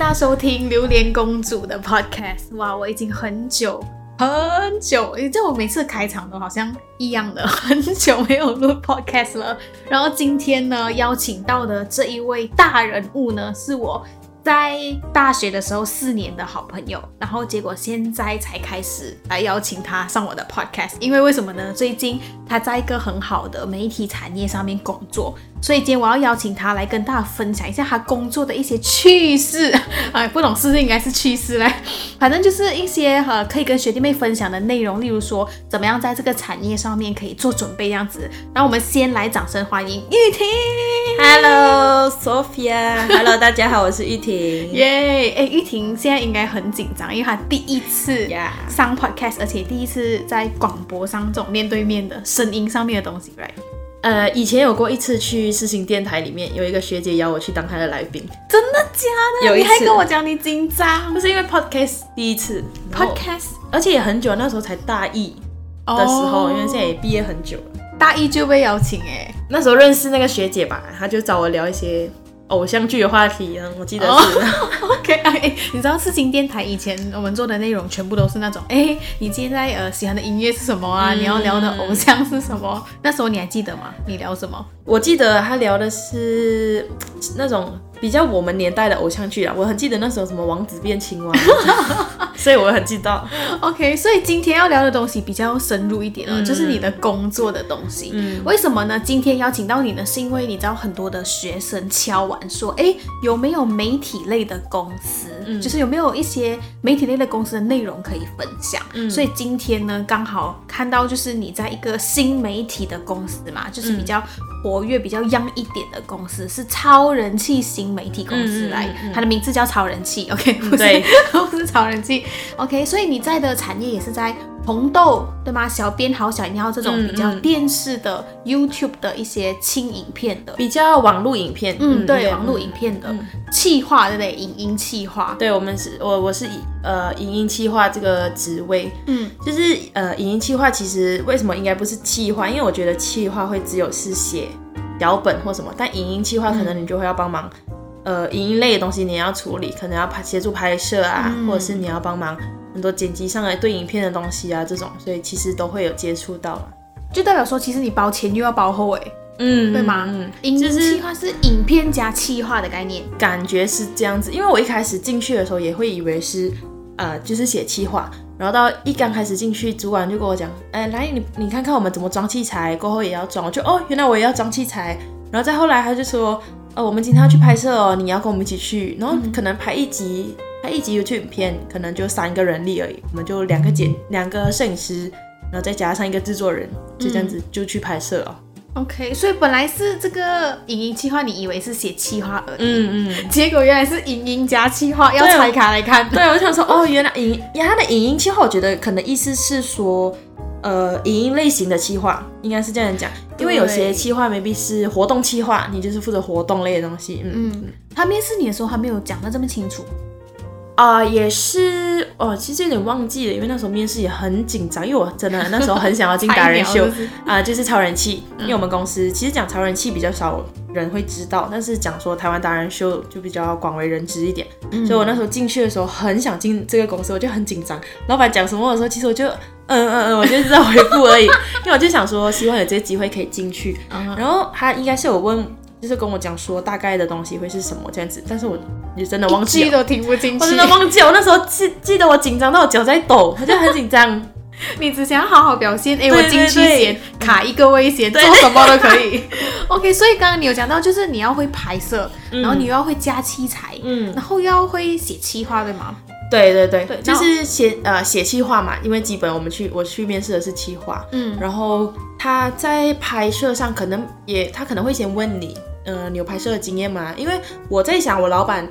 大家收听《榴莲公主》的 Podcast。哇，我已经很久很久，诶，这我每次开场都好像一样的，很久没有录 Podcast 了。然后今天呢，邀请到的这一位大人物呢，是我。在大学的时候，四年的好朋友，然后结果现在才开始来邀请他上我的 podcast，因为为什么呢？最近他在一个很好的媒体产业上面工作，所以今天我要邀请他来跟大家分享一下他工作的一些趣事。哎，不懂是不是应该是趣事嘞？反正就是一些呃可以跟学弟妹分享的内容，例如说怎么样在这个产业上面可以做准备这样子。然后我们先来掌声欢迎玉婷。Hello Sophia，Hello 大家好，我是玉婷。耶！哎，玉婷现在应该很紧张，因为她第一次上 podcast，而且第一次在广播上这种面对面的声音上面的东西，right？呃，以前有过一次去世新电台里面，有一个学姐邀我去当她的来宾，真的假的？有一次，你还跟我讲你紧张，不是因为 podcast 第一次，podcast，而且也很久，那时候才大一的时候，因为现在也毕业很久了，大一就被邀请哎，那时候认识那个学姐吧，她就找我聊一些。偶像剧的话题啊，我记得是。OK，哎，你知道四星电台以前我们做的内容全部都是那种，哎，你现在呃喜欢的音乐是什么啊？你要聊的偶像是什么？那时候你还记得吗？你聊什么？我记得他聊的是那种。比较我们年代的偶像剧啊，我很记得那时候什么王子变青蛙，所以我很知道。OK，所以今天要聊的东西比较深入一点了，就是你的工作的东西。嗯，为什么呢？今天邀请到你呢，是因为你知道很多的学生敲完说，哎，有没有媒体类的公司？嗯，就是有没有一些媒体类的公司的内容可以分享？嗯，所以今天呢，刚好看到就是你在一个新媒体的公司嘛，就是比较。活跃比较 young 一点的公司是超人气新媒体公司来，它的名字叫超人气，OK，不是不是 超人气，OK，所以你在的产业也是在。红豆对吗？小编好想要这种比较电视的 YouTube 的一些轻影片的，比较网络影片，嗯，对，网络影片的气化对不对？影音气化，对我们是，我我是以呃影音气化这个职位，嗯，就是呃影音气化其实为什么应该不是气化？因为我觉得气化会只有是写脚本或什么，但影音气化可能你就会要帮忙，呃影音类的东西你要处理，可能要拍协助拍摄啊，或者是你要帮忙。很多剪辑上来对影片的东西啊，这种，所以其实都会有接触到了，就代表说，其实你包前又要包后，哎，嗯，对吗？嗯，影气化是影片加气化的概念，感觉是这样子。因为我一开始进去的时候也会以为是，呃，就是写气化，然后到一刚开始进去，主管就跟我讲，哎，来你你看看我们怎么装器材，过后也要装，我就哦，原来我也要装器材，然后再后来他就说，呃，我们今天要去拍摄哦，你要跟我们一起去，然后可能拍一集。拍一集 YouTube 影片可能就三个人力而已，我们就两个剪两个摄影师，然后再加上一个制作人，就这样子就去拍摄了。OK，所以本来是这个影音企划，你以为是写企划而已，嗯嗯，结果原来是影音加企划，要拆开来看。对，我想说，哦，原来影，他的影音企划，我觉得可能意思是说，呃，影音类型的企划应该是这样讲，因为有些企划 maybe 是活动企划，你就是负责活动类的东西。嗯嗯，他面试你的时候还没有讲的这么清楚。啊，也是哦，其实有点忘记了，因为那时候面试也很紧张，因为我真的那时候很想要进达人 秀啊，就是超人气，因为我们公司其实讲超人气比较少人会知道，但是讲说台湾达人秀就比较广为人知一点，所以我那时候进去的时候很想进这个公司，我就很紧张，老板讲什么的时候，其实我就嗯嗯嗯，我就是在回复而已，因为我就想说希望有这个机会可以进去，然后他应该是有问。就是跟我讲说大概的东西会是什么这样子，但是我也真的忘记了，都听不进去。我真的忘记，我那时候记记得我紧张到我脚在抖，我就很紧张。你只想要好好表现，哎，我进去先卡一个危险，做什么都可以。OK，所以刚刚你有讲到，就是你要会拍摄，然后你又要会加器材，嗯，然后又要会写企划，对吗？对对对，就是写呃写企划嘛，因为基本我们去我去面试的是企划，嗯，然后他在拍摄上可能也他可能会先问你。呃，有拍摄的经验吗？因为我在想，我老板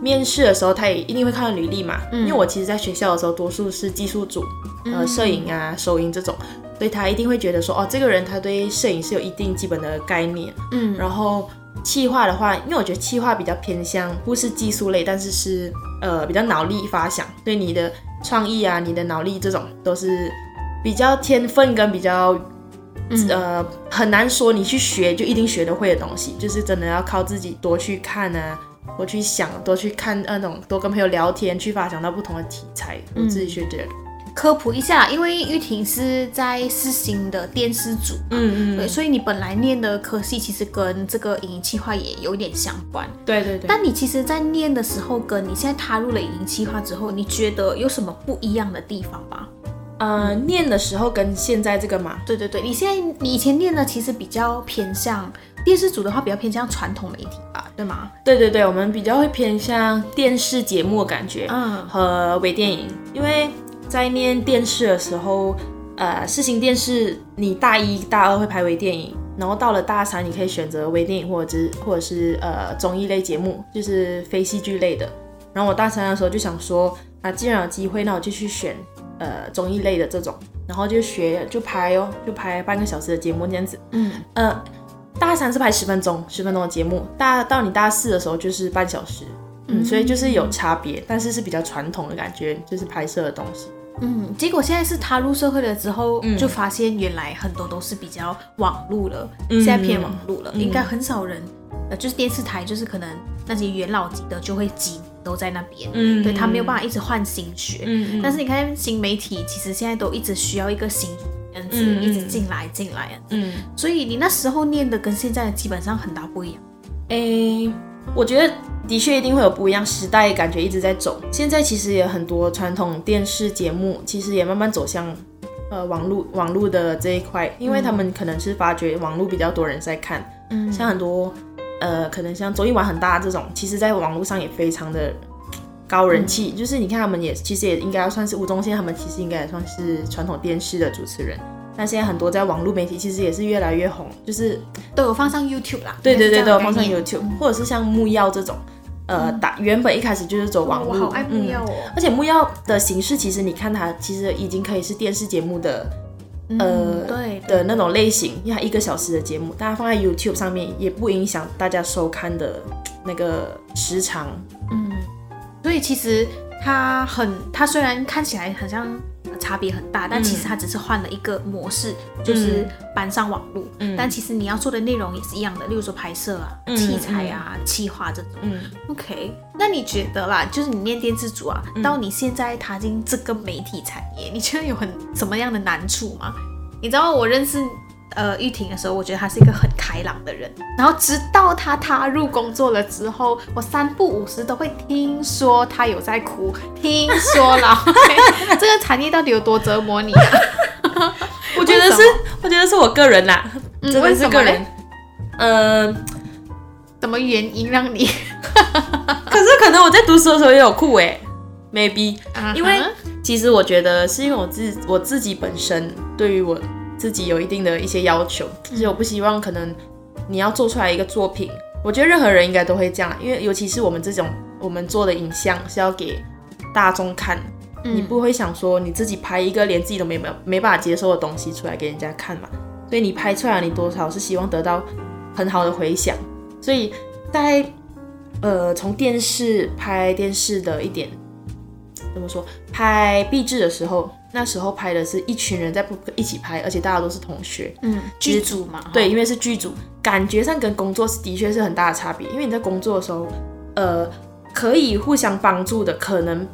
面试的时候，他也一定会看履历嘛。嗯。因为我其实在学校的时候，多数是技术组，呃，摄影啊、收音这种，所以他一定会觉得说，哦，这个人他对摄影是有一定基本的概念。嗯。然后气化的话，因为我觉得气化比较偏向不是技术类，但是是呃比较脑力发想，对你的创意啊、你的脑力这种都是比较天分跟比较。呃，很难说你去学就一定学得会的东西，就是真的要靠自己多去看啊，多去想，多去看那种，多跟朋友聊天，去发想到不同的题材。我自己觉得。科普一下，因为玉婷是在四星的电视组，嗯嗯，对，所以你本来念的科系其实跟这个影音企划也有点相关，对对对。但你其实，在念的时候，跟你现在踏入了影音企划之后，你觉得有什么不一样的地方吗？呃，念的时候跟现在这个嘛，对对对，你现在你以前念的其实比较偏向电视组的话，比较偏向传统媒体吧，对吗？对对对，我们比较会偏向电视节目的感觉，嗯，和微电影，因为。在念电视的时候，呃，视新电视，你大一、大二会拍微电影，然后到了大三，你可以选择微电影或者是或者是呃综艺类节目，就是非戏剧类的。然后我大三的时候就想说，啊，既然有机会，那我就去选呃综艺类的这种，然后就学就拍哦，就拍半个小时的节目这样子。嗯，呃，大三是拍十分钟，十分钟的节目，大到你大四的时候就是半小时，嗯，所以就是有差别，但是是比较传统的感觉，就是拍摄的东西。嗯，结果现在是踏入社会了之后，就发现原来很多都是比较网路了，现在偏网路了，应该很少人，呃，就是电视台，就是可能那些元老级的就会集都在那边，嗯，对他没有办法一直换新血，嗯但是你看新媒体，其实现在都一直需要一个新样子一直进来进来，嗯，所以你那时候念的跟现在基本上很大不一样，诶，我觉得。的确一定会有不一样，时代感觉一直在走。现在其实也很多传统电视节目，其实也慢慢走向呃网络网络的这一块，因为他们可能是发觉网络比较多人在看，嗯，像很多呃可能像周一玩很大这种，其实在网络上也非常的高人气。就是你看他们也其实也应该算是吴宗宪，他们其实应该也算是传统电视的主持人。但现在很多在网络媒体其实也是越来越红，就是都有放上 YouTube 啦。对对对，都有放上 YouTube，或者是像木曜这种。呃，打原本一开始就是走网络，我好爱木曜哦。而且木曜的形式，其实你看它，其实已经可以是电视节目的，呃，对的那种类型，因为它一个小时的节目，大家放在 YouTube 上面也不影响大家收看的那个时长。嗯，所以其实它很，它虽然看起来很像。差别很大，但其实它只是换了一个模式，就是搬上网络。嗯，但其实你要做的内容也是一样的，例如说拍摄啊、器材啊、企划这种。嗯，OK，那你觉得啦，就是你念电视组啊，到你现在踏进这个媒体产业，你觉得有很什么样的难处吗？你知道我认识。呃，玉婷的时候，我觉得他是一个很开朗的人。然后直到他踏入工作了之后，我三不五时都会听说他有在哭。听说了，这个产业到底有多折磨你啊？我觉得是，我觉得是我个人啦，真的是个人。呃，什么原因让你？可是可能我在读书的时候也有哭哎，maybe。因为其实我觉得是因为我自我自己本身对于我。自己有一定的一些要求，就是我不希望可能你要做出来一个作品，我觉得任何人应该都会这样，因为尤其是我们这种我们做的影像是要给大众看，你不会想说你自己拍一个连自己都没没没办法接受的东西出来给人家看嘛，所以你拍出来你多少是希望得到很好的回响，所以在呃从电视拍电视的一点怎么说拍壁纸的时候。那时候拍的是一群人在不一起拍，而且大家都是同学，嗯，剧组嘛，对，因为是剧组，感觉上跟工作是的确是很大的差别。因为你在工作的时候，呃，可以互相帮助的，可能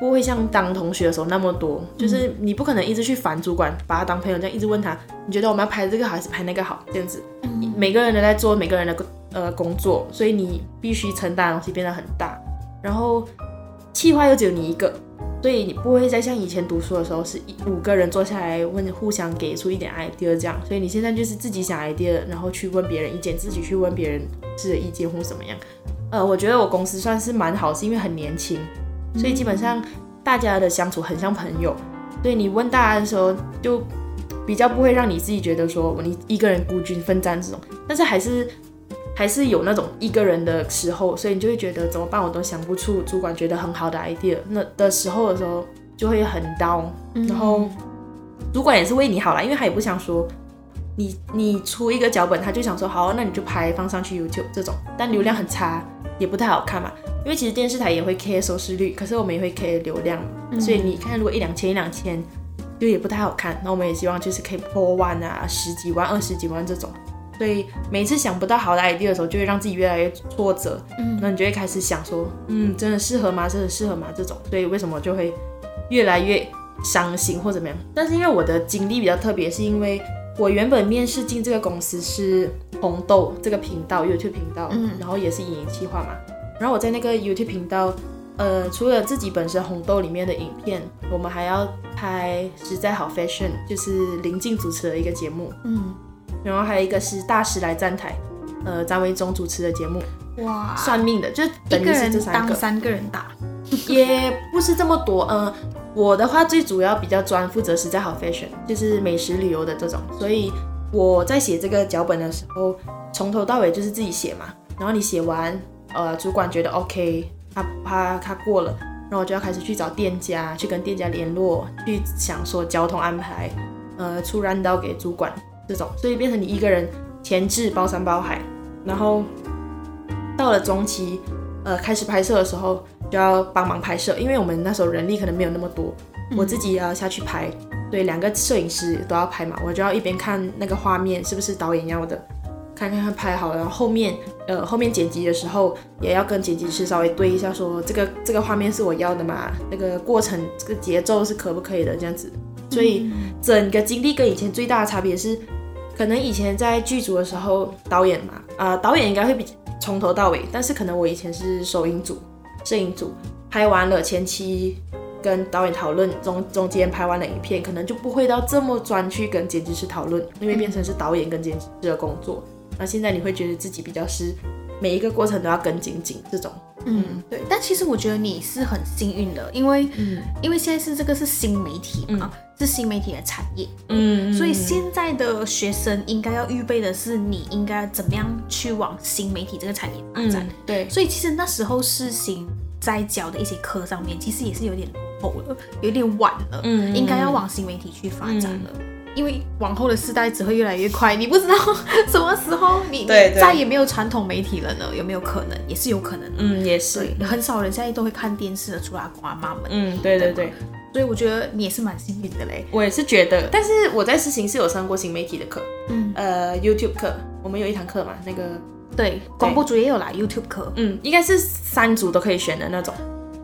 不会像当同学的时候那么多。就是你不可能一直去烦主管，把他当朋友这样一直问他，你觉得我们要拍这个好还是拍那个好？这样子，每个人都在做每个人的呃工作，所以你必须承担的东西变得很大。然后气话又只有你一个。所以你不会再像以前读书的时候，是一五个人坐下来问，互相给出一点 idea 这样。所以你现在就是自己想 idea，然后去问别人意见，自己去问别人是意见或怎么样。呃，我觉得我公司算是蛮好，是因为很年轻，所以基本上大家的相处很像朋友。所以你问大家的时候，就比较不会让你自己觉得说你一个人孤军奋战这种，但是还是。还是有那种一个人的时候，所以你就会觉得怎么办？我都想不出主管觉得很好的 idea，那的时候的时候就会很 down。然后主管也是为你好啦，因为他也不想说你你出一个脚本，他就想说好，那你就拍放上去 YouTube 这种，但流量很差，也不太好看嘛。因为其实电视台也会 care 收视率，可是我们也会 care 流量，所以你看如果一两千一两千就也不太好看。那我们也希望就是可以破万啊，十几万、二十几万这种。所以每次想不到好的 idea 的时候，就会让自己越来越挫折。嗯，那你就会开始想说，嗯，真的适合吗？真的适合吗？这种，所以为什么就会越来越伤心或怎么样？但是因为我的经历比较特别，是因为我原本面试进这个公司是红豆这个频道 YouTube 频道，嗯，然后也是影音企划嘛，然后我在那个 YouTube 频道。呃，除了自己本身红豆里面的影片，我们还要拍实在好 fashion，就是林静主持的一个节目，嗯，然后还有一个是大师来站台，呃，张维忠主持的节目，哇，算命的，就等于是这三个，三个人打，也不是这么多，呃，我的话最主要比较专负责实在好 fashion，就是美食旅游的这种，所以我在写这个脚本的时候，从头到尾就是自己写嘛，然后你写完，呃，主管觉得 OK。他他他过了，然后我就要开始去找店家，去跟店家联络，去想说交通安排，呃，出单刀给主管这种，所以变成你一个人前置包山包海，然后到了中期，呃，开始拍摄的时候就要帮忙拍摄，因为我们那时候人力可能没有那么多，我自己也要下去拍，对，两个摄影师都要拍嘛，我就要一边看那个画面是不是导演要的。看看看拍好了，然后后面呃后面剪辑的时候也要跟剪辑师稍微对一下，说这个这个画面是我要的嘛，那个过程这个节奏是可不可以的这样子。所以整个经历跟以前最大的差别是，可能以前在剧组的时候导演嘛，啊导演应该会比从头到尾，但是可能我以前是收音组、摄影组，拍完了前期跟导演讨论，中中间拍完了影片，可能就不会到这么专去跟剪辑师讨论，因为变成是导演跟剪辑师的工作。那现在你会觉得自己比较是每一个过程都要跟紧紧这种，嗯，对。但其实我觉得你是很幸运的，因为，嗯，因为现在是这个是新媒体嘛，是新媒体的产业，嗯，所以现在的学生应该要预备的是你应该怎么样去往新媒体这个产业发展，对。所以其实那时候试行在教的一些课上面，其实也是有点落后了，有点晚了，嗯，应该要往新媒体去发展了。因为往后的世代只会越来越快，你不知道 什么时候你再也没有传统媒体了呢？有没有可能？也是有可能。嗯，也是。很少人现在都会看电视的，除了阿公阿妈们。嗯，对对对。所以我觉得你也是蛮幸运的嘞。我也是觉得，但是我在实行是有上过新媒体的课，嗯，呃，YouTube 课，我们有一堂课嘛，那个对，广播组也有啦 YouTube 课，嗯，应该是三组都可以选的那种。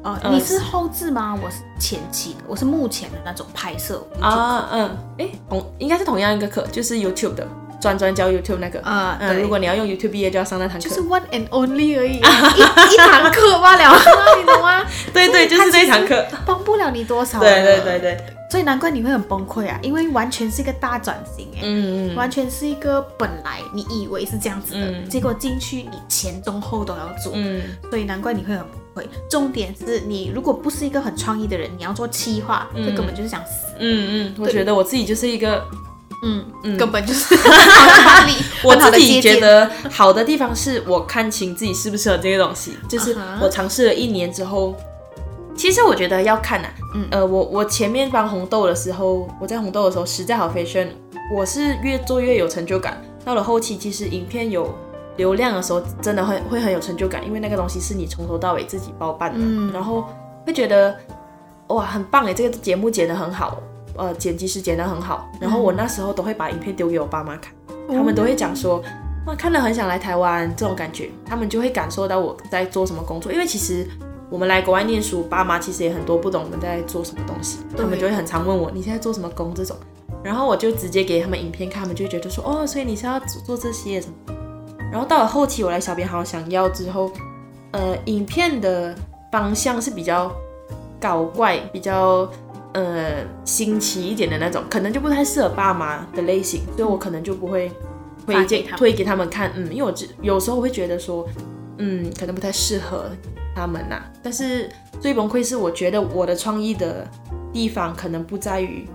哦，你是后置吗？我是前期的，我是目前的那种拍摄啊，嗯，哎，同应该是同样一个课，就是 YouTube 的，专专教 YouTube 那个啊，嗯，如果你要用 YouTube 毕业，就要上那堂课，就是 one and only 而已，一一堂课罢了，你懂吗？对对，就是这一堂课，帮不了你多少，对对对对，所以难怪你会很崩溃啊，因为完全是一个大转型，哎，嗯嗯，完全是一个本来你以为是这样子的，结果进去你前中后都要做，嗯，所以难怪你会很。会，重点是你如果不是一个很创意的人，你要做企划，这根本就是想死。嗯嗯，我觉得我自己就是一个，嗯嗯，根本就是。我自己觉得好的地方是我看清自己适不适合这个东西，就是我尝试了一年之后，其实我觉得要看呐。嗯呃，我我前面帮红豆的时候，我在红豆的时候实在好 fashion，我是越做越有成就感。到了后期，其实影片有。流量的时候真的会会很有成就感，因为那个东西是你从头到尾自己包办的，然后会觉得哇很棒哎，这个节目剪得很好，呃剪辑师剪得很好，然后我那时候都会把影片丢给我爸妈看，他们都会讲说哇看了很想来台湾这种感觉，他们就会感受到我在做什么工作，因为其实我们来国外念书，爸妈其实也很多不懂我们在做什么东西，他们就会很常问我你现在做什么工这种，然后我就直接给他们影片看，他们就觉得说哦所以你是要做这些什么。然后到了后期，我来小编好想要之后，呃，影片的方向是比较搞怪、比较呃新奇一点的那种，可能就不太适合爸妈的类型，所以我可能就不会推荐推给他们看。嗯，因为我只有时候会觉得说，嗯，可能不太适合他们呐。但是最崩溃是，我觉得我的创意的地方可能不在于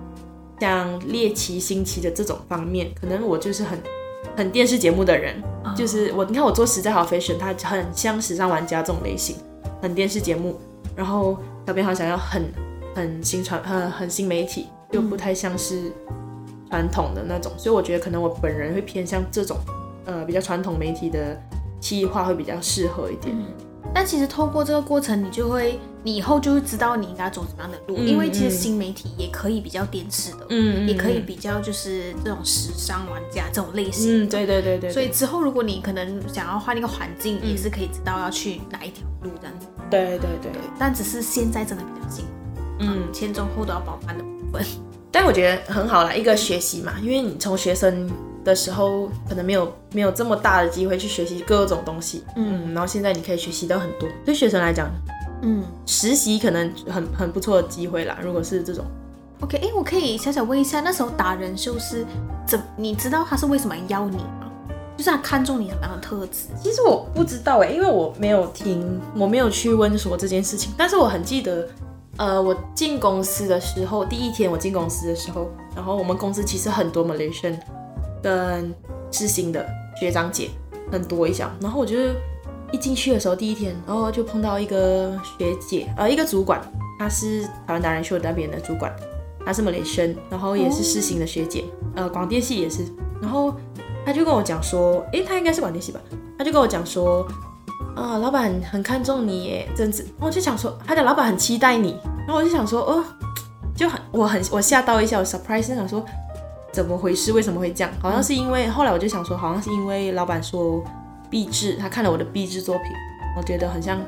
像猎奇、新奇的这种方面，可能我就是很。很电视节目的人，就是我。你看我做实在好 fashion，它很像时尚玩家这种类型，很电视节目。然后小编好想要很很新传，很很新媒体，又不太像是传统的那种。所以我觉得可能我本人会偏向这种，呃，比较传统媒体的企划会比较适合一点。但其实透过这个过程，你就会，你以后就会知道你应该走什么样的路，因为其实新媒体也可以比较电视的，嗯，也可以比较就是这种时尚玩家这种类型，嗯，对对对对。所以之后如果你可能想要换一个环境，也是可以知道要去哪一条路这样子。对对对。但只是现在真的比较辛苦，嗯，前中后都要包办的部分。但我觉得很好啦，一个学习嘛，因为你从学生。的时候可能没有没有这么大的机会去学习各种东西，嗯，然后现在你可以学习到很多。对学生来讲，嗯，实习可能很很不错的机会啦。如果是这种，OK，哎，我可以小小问一下，那时候达人秀是怎？你知道他是为什么要你吗？就是他看中你什么样的特质？其实我不知道哎，因为我没有听，我没有去问说这件事情。但是我很记得，呃，我进公司的时候，第一天我进公司的时候，然后我们公司其实很多 Malaysian。跟知行的学长姐很多一下，然后我就是一进去的时候第一天，然后就碰到一个学姐，呃，一个主管，她是台湾达人秀那边的主管，她是马来生，然后也是世行的学姐，呃，广电系也是，然后她就跟我讲说，诶，她应该是广电系吧，她就跟我讲说，啊，老板很看重你耶，这样子，我就想说，他的老板很期待你，然后我就想说，哦，就很，我很，我吓到一下，我 surprise，想说。怎么回事？为什么会这样？好像是因为后来我就想说，好像是因为老板说壁纸，他看了我的壁纸作品，我觉得很像，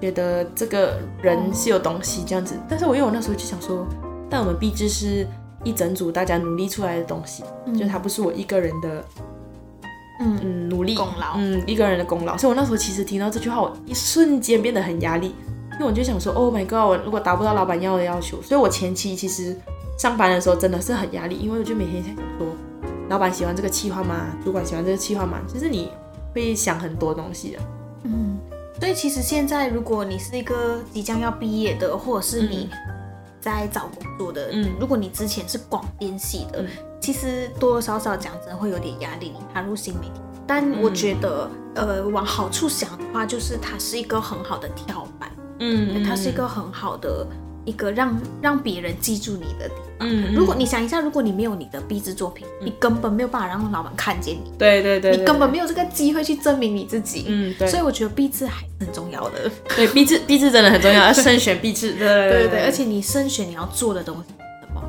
觉得这个人是有东西这样子。但是我因为我那时候就想说，但我们壁纸是一整组大家努力出来的东西，就它不是我一个人的，嗯嗯努力功劳，嗯一个人的功劳。所以我那时候其实听到这句话，我一瞬间变得很压力，因为我就想说，Oh my god，我如果达不到老板要的要求，所以我前期其实。上班的时候真的是很压力，因为我就每天在想说，老板喜欢这个企划吗？主管喜欢这个企划吗？其实你会想很多东西的。嗯，所以其实现在如果你是一个即将要毕业的，或者是你在找工作的，嗯，如果你之前是广电系的，其实多多少少讲真会有点压力，你踏入新媒体。但我觉得，呃，往好处想的话，就是它是一个很好的跳板，嗯，它是一个很好的。一个让让别人记住你的。嗯，如果你想一下，如果你没有你的壁纸作品，你根本没有办法让老板看见你。对对对，你根本没有这个机会去证明你自己。嗯，对。所以我觉得壁纸还是很重要的。对，壁纸壁纸真的很重要，要慎选壁纸。对对对，而且你慎选你要做的东西。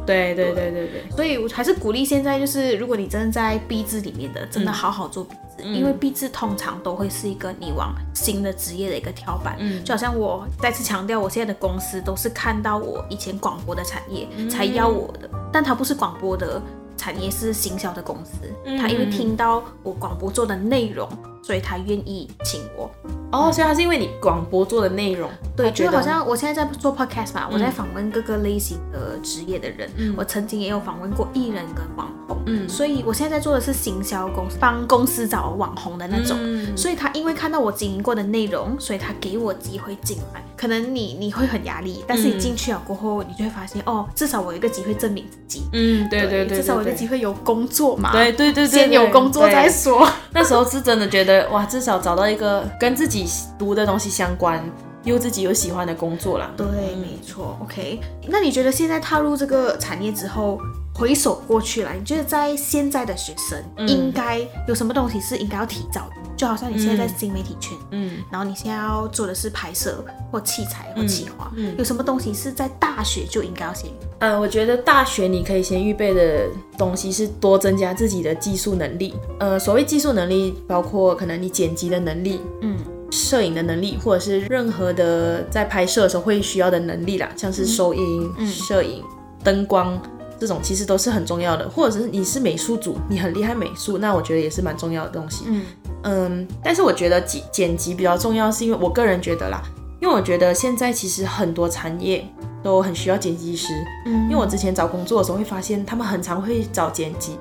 对对对对对，所以我还是鼓励现在就是，如果你真的在 B 字里面的，真的好好做 B 字，因为毕字通常都会是一个你往新的职业的一个跳板。嗯，就好像我再次强调，我现在的公司都是看到我以前广播的产业才要我的，但它不是广播的。产业是行销的公司，他因为听到我广播做的内容，所以他愿意请我。哦，所以他是因为你广播做的内容，对，就好像我现在在做 podcast 嘛，我在访问各个类型的职业的人，我曾经也有访问过艺人跟网红，嗯，所以我现在在做的是行销公司，帮公司找网红的那种，嗯所以他因为看到我经营过的内容，所以他给我机会进来。可能你你会很压力，但是你进去了过后，你就会发现哦，至少我有一个机会证明自己。嗯，对对对，至少我有个机会有工作嘛。对对对对，先有工作再说。那时候是真的觉得哇，至少找到一个跟自己读的东西相关，又自己有喜欢的工作啦。对，没错。OK，那你觉得现在踏入这个产业之后？回首过去了，你觉得在现在的学生应该有什么东西是应该要提早的？就好像你现在在新媒体圈，嗯，然后你现在要做的是拍摄或器材或企划，嗯，有什么东西是在大学就应该要先？呃，我觉得大学你可以先预备的东西是多增加自己的技术能力。呃，所谓技术能力，包括可能你剪辑的能力，嗯，摄影的能力，或者是任何的在拍摄的时候会需要的能力啦，像是收音、摄影、灯光。这种其实都是很重要的，或者是你是美术组，你很厉害美术，那我觉得也是蛮重要的东西。嗯嗯，但是我觉得剪剪辑比较重要，是因为我个人觉得啦，因为我觉得现在其实很多产业都很需要剪辑师。嗯，因为我之前找工作的时候会发现，他们很常会找剪辑，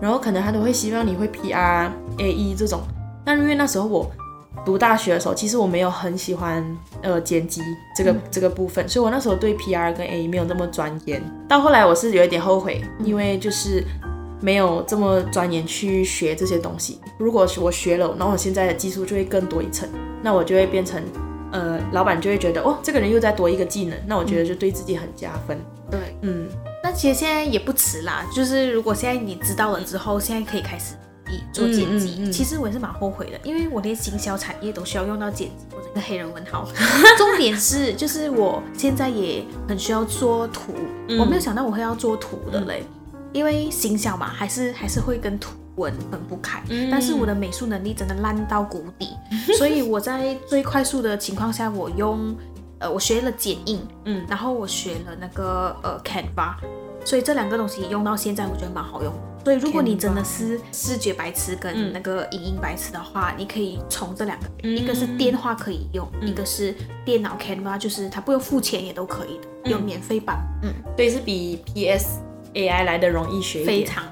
然后可能他都会希望你会 PR、AE 这种，但因为那时候我。读大学的时候，其实我没有很喜欢呃剪辑这个这个部分，所以我那时候对 PR 跟 A 没有那么钻研。到后来我是有一点后悔，因为就是没有这么钻研去学这些东西。如果我学了，那我现在的技术就会更多一层，那我就会变成呃老板就会觉得哦这个人又再多一个技能，那我觉得就对自己很加分。对，嗯，那其实现在也不迟啦，就是如果现在你知道了之后，现在可以开始。做剪辑，其实我也是蛮后悔的，因为我连行销产业都需要用到剪辑或者个黑人问号。重点是，就是我现在也很需要做图，我没有想到我会要做图的嘞，因为形象嘛，还是还是会跟图文分不开。但是我的美术能力真的烂到谷底，所以我在最快速的情况下，我用呃，我学了剪映，嗯，然后我学了那个呃 Canva，所以这两个东西用到现在，我觉得蛮好用。所以，如果你真的是视觉白痴跟那个影音白痴的话，你可以从这两个，一个是电话可以用，一个是电脑 Canva，就是它不用付钱也都可以的，有免费版。嗯，对是比 PS AI 来的容易学非常，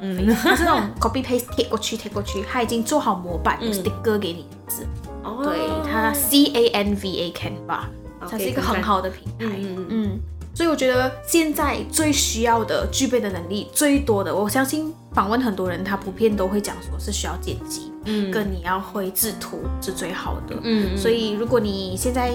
它是那种 copy paste 贴过去贴过去，它已经做好模板，sticker 给你字。哦，对，它 C A N V A Canva，它是一个很好的平台。嗯嗯。所以我觉得现在最需要的、具备的能力最多的，我相信访问很多人，他普遍都会讲说是需要剪辑，嗯，跟你要会制图是最好的，嗯。所以如果你现在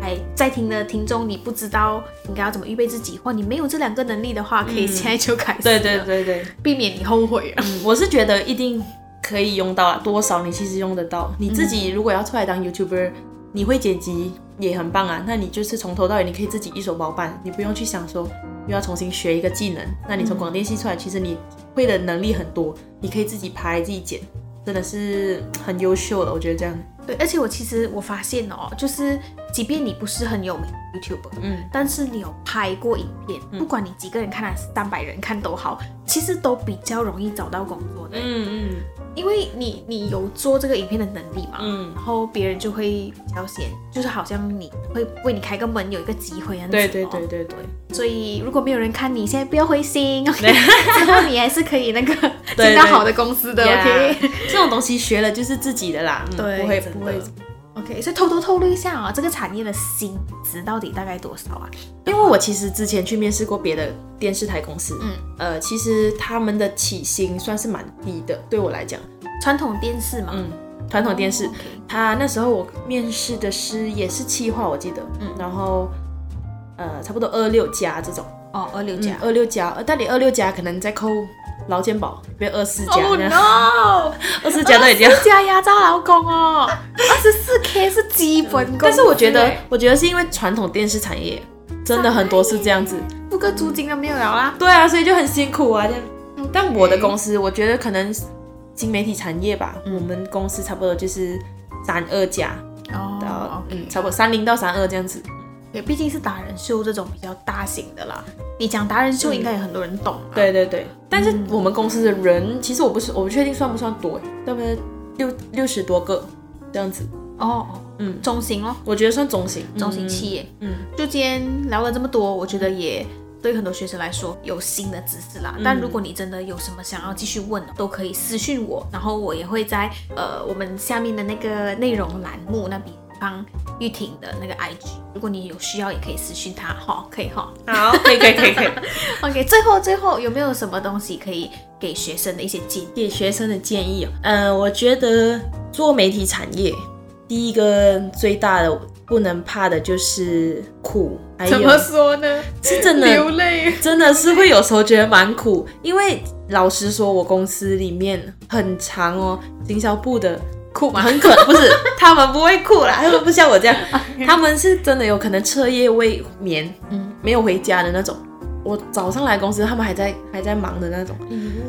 还在听的听众，你不知道应该要怎么预备自己，或你没有这两个能力的话，可以现在就开始，对对对对，避免你后悔啊。我是觉得一定可以用到啊，多少你其实用得到。你自己如果要出来当 YouTuber。你会剪辑也很棒啊，那你就是从头到尾你可以自己一手包办，你不用去想说又要重新学一个技能。那你从广电系出来，其实你会的能力很多，你可以自己拍自己剪，真的是很优秀的，我觉得这样。对，而且我其实我发现哦，就是即便你不是很有名 YouTuber，嗯，但是你有拍过影片，不管你几个人看还是三百人看都好，其实都比较容易找到工作的。嗯嗯。因为你你有做这个影片的能力嘛，嗯，然后别人就会比较先，就是好像你会为你开个门，有一个机会啊，对对对对对。所以如果没有人看你，现在不要灰心，OK，之后你还是可以那个 进到好的公司的，OK。这种东西学了就是自己的啦，对，不会不会。OK，所以偷偷透露一下啊，这个产业的薪资到底大概多少啊？因为我其实之前去面试过别的电视台公司，嗯，呃，其实他们的起薪算是蛮低的，对我来讲。传统电视嘛，嗯，传统电视，他那时候我面试的是也是企划，我记得，嗯，然后呃，差不多二六加这种，哦，二六加，二六加，呃，到底二六加可能再扣。劳健保，别二四加，Oh no！二四加都已经加压榨老公哦，二十四 K 是基本工。但是我觉得，我觉得是因为传统电视产业真的很多是这样子，付个租金都没有了啦。对啊，所以就很辛苦啊。但我的公司，我觉得可能新媒体产业吧，我们公司差不多就是三二加，哦，嗯，差不多三零到三二这样子。也，毕竟是达人秀这种比较大型的啦。你讲达人秀，应该有很多人懂。对对对，但是我们公司的人，其实我不是，我不确定算不算多，大概六六十多个这样子。哦，嗯，中型咯，我觉得算中型，中型企业。嗯，就今天聊了这么多，我觉得也对很多学生来说有新的知识啦。但如果你真的有什么想要继续问的，都可以私信我，然后我也会在呃我们下面的那个内容栏目那边。帮玉婷的那个 IG，如果你有需要，也可以私信他哈，可以哈。好，可以可以可以可以。OK，最后最后有没有什么东西可以给学生的一些建议？给学生的建议哦，嗯，我觉得做媒体产业，第一个最大的不能怕的就是苦。怎么说呢？是真的流泪，真的是会有时候觉得蛮苦，因为老实说，我公司里面很长哦，营销部的。酷吗？很可不是，他们不会酷啦，他们不像我这样，他们是真的有可能彻夜未眠，嗯，没有回家的那种。我早上来公司，他们还在还在忙的那种，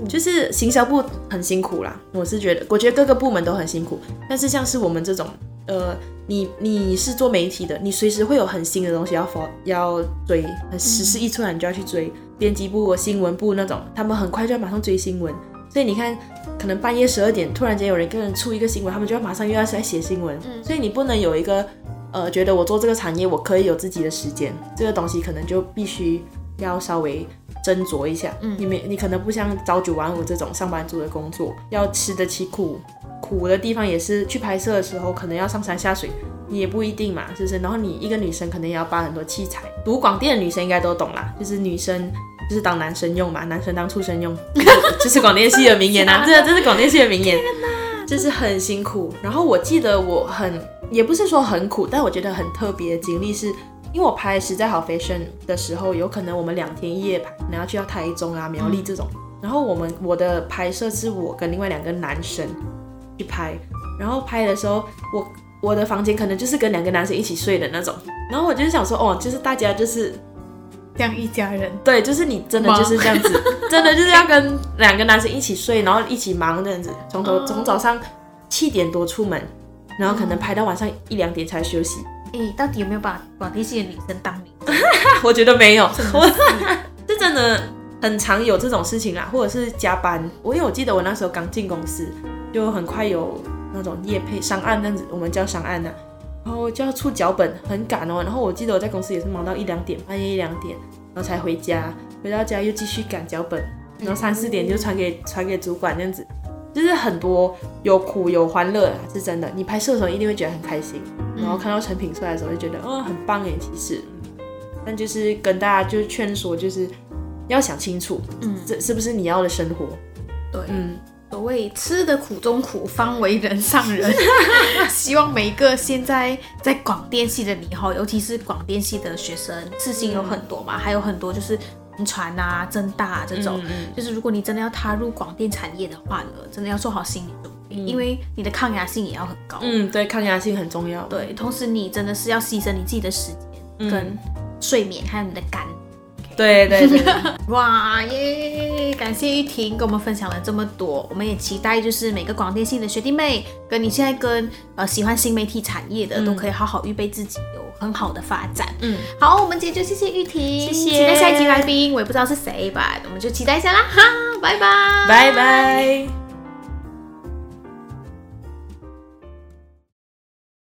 就是行销部很辛苦啦。我是觉得，我觉得各个部门都很辛苦，但是像是我们这种，呃，你你是做媒体的，你随时会有很新的东西要发要追，时事一出来你就要去追。编辑部、新闻部那种，他们很快就要马上追新闻。所以你看，可能半夜十二点突然间有人跟人出一个新闻，他们就要马上又要来写新闻。所以你不能有一个呃，觉得我做这个产业我可以有自己的时间，这个东西可能就必须要稍微斟酌一下。嗯，你没你可能不像朝九晚五这种上班族的工作，要吃得起苦，苦的地方也是去拍摄的时候可能要上山下水，你也不一定嘛，是不是？然后你一个女生可能也要搬很多器材，读广电的女生应该都懂啦，就是女生。就是当男生用嘛，男生当畜生用，这是广电系的名言呐，这这是广电系的名言，就是很辛苦。然后我记得我很，也不是说很苦，但我觉得很特别的经历是，因为我拍实在好 fashion 的时候，有可能我们两天一夜拍，可能要去到台中啊、苗栗这种。然后我们我的拍摄是我跟另外两个男生去拍，然后拍的时候我。我的房间可能就是跟两个男生一起睡的那种，然后我就是想说，哦，就是大家就是这样一家人，对，就是你真的就是这样子，真的就是要跟两个男生一起睡，然后一起忙这样子，从头从早上七点多出门，然后可能拍到晚上一两点才休息。哎，到底有没有把广电系的女生当女？我觉得没有，这真的很常有这种事情啦，或者是加班。我因为我记得我那时候刚进公司，就很快有那种夜配上岸这样子，我们叫上岸呐，然后就要出脚本，很赶哦。然后我记得我在公司也是忙到一两点，半夜一两点，然后才回家，回到家又继续赶脚本，然后三四点就传给传给主管这样子，就是很多有苦有欢乐，是真的。你拍摄的时候一定会觉得很开心，然后看到成品出来的时候就觉得，哦，很棒哎，其实。但就是跟大家就是劝说，就是要想清楚，嗯，这是不是你要的生活？对，嗯，所谓吃的苦中苦，方为人上人。希望每一个现在在广电系的你哈，尤其是广电系的学生，自信有很多嘛，还有很多就是传啊、增大这种，就是如果你真的要踏入广电产业的话呢，真的要做好心理准备，因为你的抗压性也要很高。嗯，对，抗压性很重要。对，同时你真的是要牺牲你自己的时间跟。睡眠还有你的肝，对对对，哇耶！感谢玉婷跟我们分享了这么多，我们也期待就是每个广电系的学弟妹，跟你现在跟呃喜欢新媒体产业的，都可以好好预备自己，有很好的发展。嗯，好，我们今天就谢谢玉婷，谢谢。期待下一集来宾，我也不知道是谁吧，我们就期待一下啦，哈，拜拜，拜拜。